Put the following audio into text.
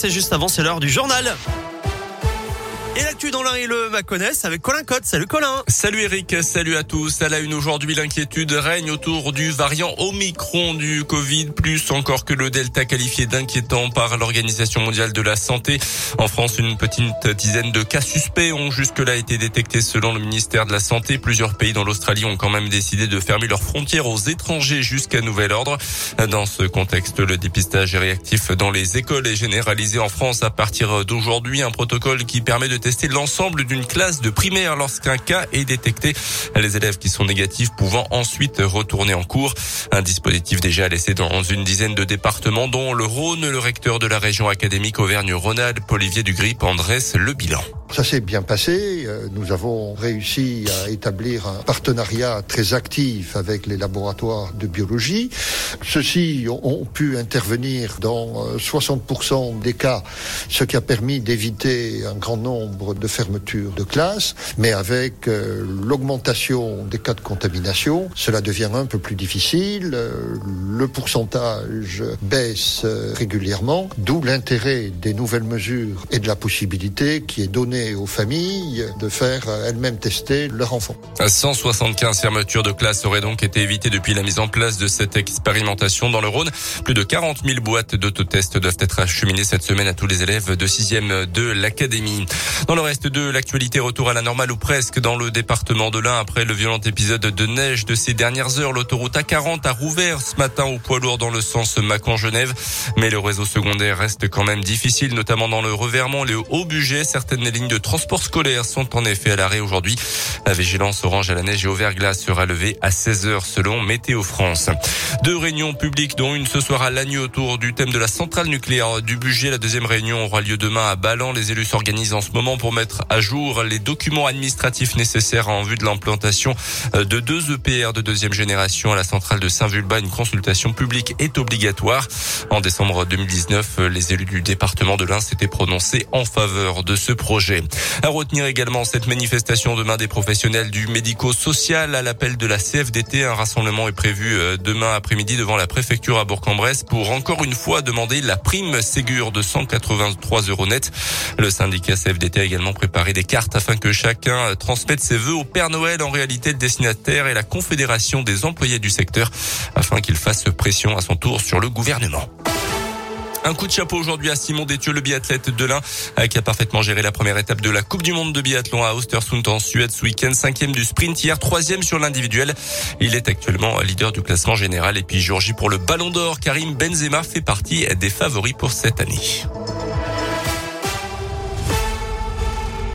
C'est juste avant, c'est l'heure du journal. Et l'actu dans l'un et le Maconnais avec Colin Cotte. Salut Colin. Salut Eric, salut à tous. À la une aujourd'hui, l'inquiétude règne autour du variant Omicron du Covid, plus encore que le Delta qualifié d'inquiétant par l'Organisation mondiale de la santé. En France, une petite dizaine de cas suspects ont jusque-là été détectés selon le ministère de la Santé. Plusieurs pays dans l'Australie ont quand même décidé de fermer leurs frontières aux étrangers jusqu'à nouvel ordre. Dans ce contexte, le dépistage réactif dans les écoles est généralisé en France à partir d'aujourd'hui. Un protocole qui permet de tester l'ensemble d'une classe de primaire lorsqu'un cas est détecté. Les élèves qui sont négatifs pouvant ensuite retourner en cours. Un dispositif déjà laissé dans une dizaine de départements dont le Rhône, le recteur de la région académique Auvergne-Rhône-Alpes, Olivier Dugrip, en dresse le bilan. Ça s'est bien passé. Euh, nous avons réussi à établir un partenariat très actif avec les laboratoires de biologie. Ceux-ci ont pu intervenir dans 60% euh, des cas, ce qui a permis d'éviter un grand nombre de fermetures de classes. Mais avec euh, l'augmentation des cas de contamination, cela devient un peu plus difficile. Le pourcentage baisse régulièrement, d'où l'intérêt des nouvelles mesures et de la possibilité qui est donnée aux familles de faire euh, elles-mêmes tester leur enfant. 175 fermetures de classes auraient donc été évitées depuis la mise en place de cette expérimentation dans le Rhône. Plus de 40 000 boîtes d'autotest doivent être acheminées cette semaine à tous les élèves de 6e de l'académie. Dans le reste de l'actualité, retour à la normale ou presque dans le département de l'Ain après le violent épisode de neige de ces dernières heures. L'autoroute A40 a rouvert ce matin au poids lourd dans le sens Mâcon-Genève. Mais le réseau secondaire reste quand même difficile, notamment dans le Revermont, le Haut-Budget. Certaines lignes de transport scolaire sont en effet à l'arrêt aujourd'hui. La vigilance orange à la neige et au verglas sera levée à 16 heures selon Météo France. Deux réunions publiques dont une ce soir à Lagny autour du thème de la centrale nucléaire du budget. La deuxième réunion aura lieu demain à Ballan. Les élus s'organisent en ce moment pour mettre à jour les documents administratifs nécessaires en vue de l'implantation de deux EPR de deuxième génération à la centrale de Saint-Vulbas. Une consultation publique est obligatoire. En décembre 2019, les élus du département de l'Ain s'étaient prononcés en faveur de ce projet. À retenir également cette manifestation demain des professionnels du médico-social à l'appel de la CFDT. Un rassemblement est prévu euh, demain après-midi devant la préfecture à Bourg-en-Bresse pour encore une fois demander la prime Ségur de 183 euros net. Le syndicat CFDT a également préparé des cartes afin que chacun transmette ses vœux au Père Noël. En réalité, le destinataire et la Confédération des employés du secteur afin qu'il fasse pression à son tour sur le gouvernement. Un coup de chapeau aujourd'hui à Simon Détieux, le biathlète de l'Ain, euh, qui a parfaitement géré la première étape de la Coupe du Monde de biathlon à Östersund en Suède ce week-end. Cinquième du sprint hier, troisième sur l'individuel. Il est actuellement leader du classement général. Et puis Georgie pour le Ballon d'Or. Karim Benzema fait partie des favoris pour cette année.